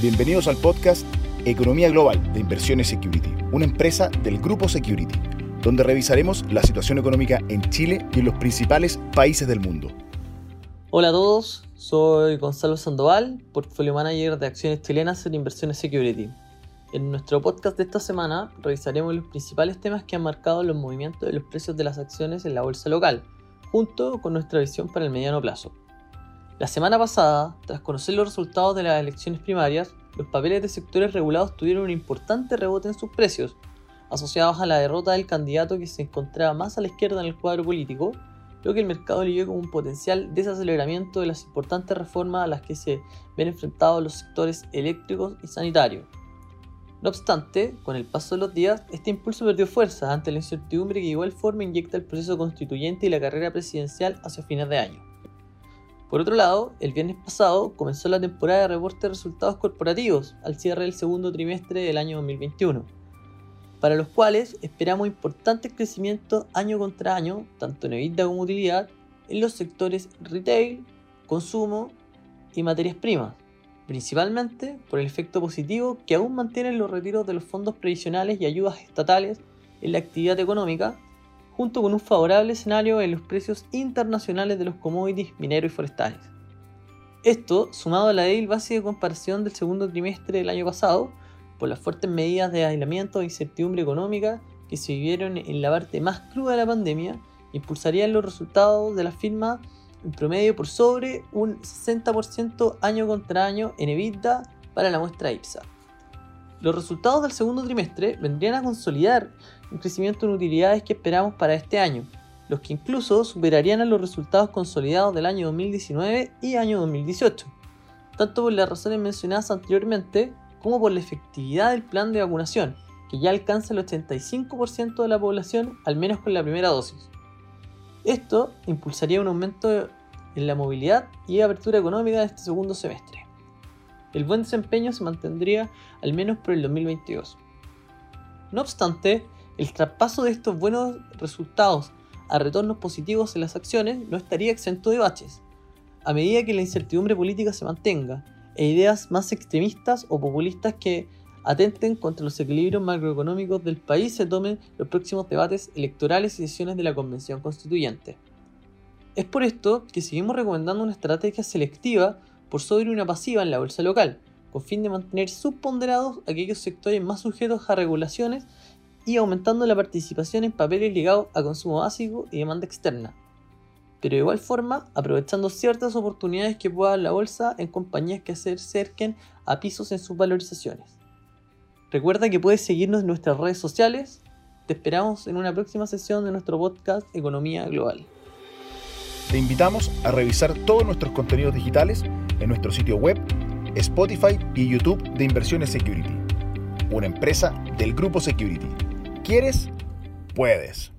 Bienvenidos al podcast Economía Global de Inversiones Security, una empresa del grupo Security, donde revisaremos la situación económica en Chile y en los principales países del mundo. Hola a todos, soy Gonzalo Sandoval, Portfolio Manager de acciones chilenas en Inversiones Security. En nuestro podcast de esta semana revisaremos los principales temas que han marcado los movimientos de los precios de las acciones en la bolsa local, junto con nuestra visión para el mediano plazo. La semana pasada, tras conocer los resultados de las elecciones primarias, los papeles de sectores regulados tuvieron un importante rebote en sus precios, asociados a la derrota del candidato que se encontraba más a la izquierda en el cuadro político, lo que el mercado le como un potencial desaceleramiento de las importantes reformas a las que se ven enfrentados los sectores eléctricos y sanitarios. No obstante, con el paso de los días, este impulso perdió fuerza ante la incertidumbre que igual forma inyecta el proceso constituyente y la carrera presidencial hacia fines de año. Por otro lado, el viernes pasado comenzó la temporada de reporte de resultados corporativos al cierre del segundo trimestre del año 2021, para los cuales esperamos importantes crecimientos año contra año, tanto en EBITDA como utilidad, en los sectores retail, consumo y materias primas, principalmente por el efecto positivo que aún mantienen los retiros de los fondos previsionales y ayudas estatales en la actividad económica junto con un favorable escenario en los precios internacionales de los commodities mineros y forestales. Esto, sumado a la débil base de comparación del segundo trimestre del año pasado, por las fuertes medidas de aislamiento e incertidumbre económica que se vivieron en la parte más cruda de la pandemia, impulsarían los resultados de la firma en promedio por sobre un 60% año contra año en EBITDA para la muestra IPSA. Los resultados del segundo trimestre vendrían a consolidar un crecimiento en utilidades que esperamos para este año, los que incluso superarían a los resultados consolidados del año 2019 y año 2018, tanto por las razones mencionadas anteriormente como por la efectividad del plan de vacunación, que ya alcanza el 85% de la población al menos con la primera dosis. Esto impulsaría un aumento en la movilidad y apertura económica de este segundo semestre. El buen desempeño se mantendría al menos por el 2022. No obstante, el traspaso de estos buenos resultados a retornos positivos en las acciones no estaría exento de baches. A medida que la incertidumbre política se mantenga e ideas más extremistas o populistas que atenten contra los equilibrios macroeconómicos del país se tomen los próximos debates electorales y sesiones de la Convención Constituyente. Es por esto que seguimos recomendando una estrategia selectiva por sobre una pasiva en la bolsa local, con fin de mantener subponderados aquellos sectores más sujetos a regulaciones y aumentando la participación en papeles ligados a consumo básico y demanda externa. Pero de igual forma, aprovechando ciertas oportunidades que pueda la bolsa en compañías que se acerquen a pisos en sus valorizaciones. Recuerda que puedes seguirnos en nuestras redes sociales. Te esperamos en una próxima sesión de nuestro podcast Economía Global. Te invitamos a revisar todos nuestros contenidos digitales en nuestro sitio web, Spotify y YouTube de Inversiones Security, una empresa del grupo Security. ¿Quieres? Puedes.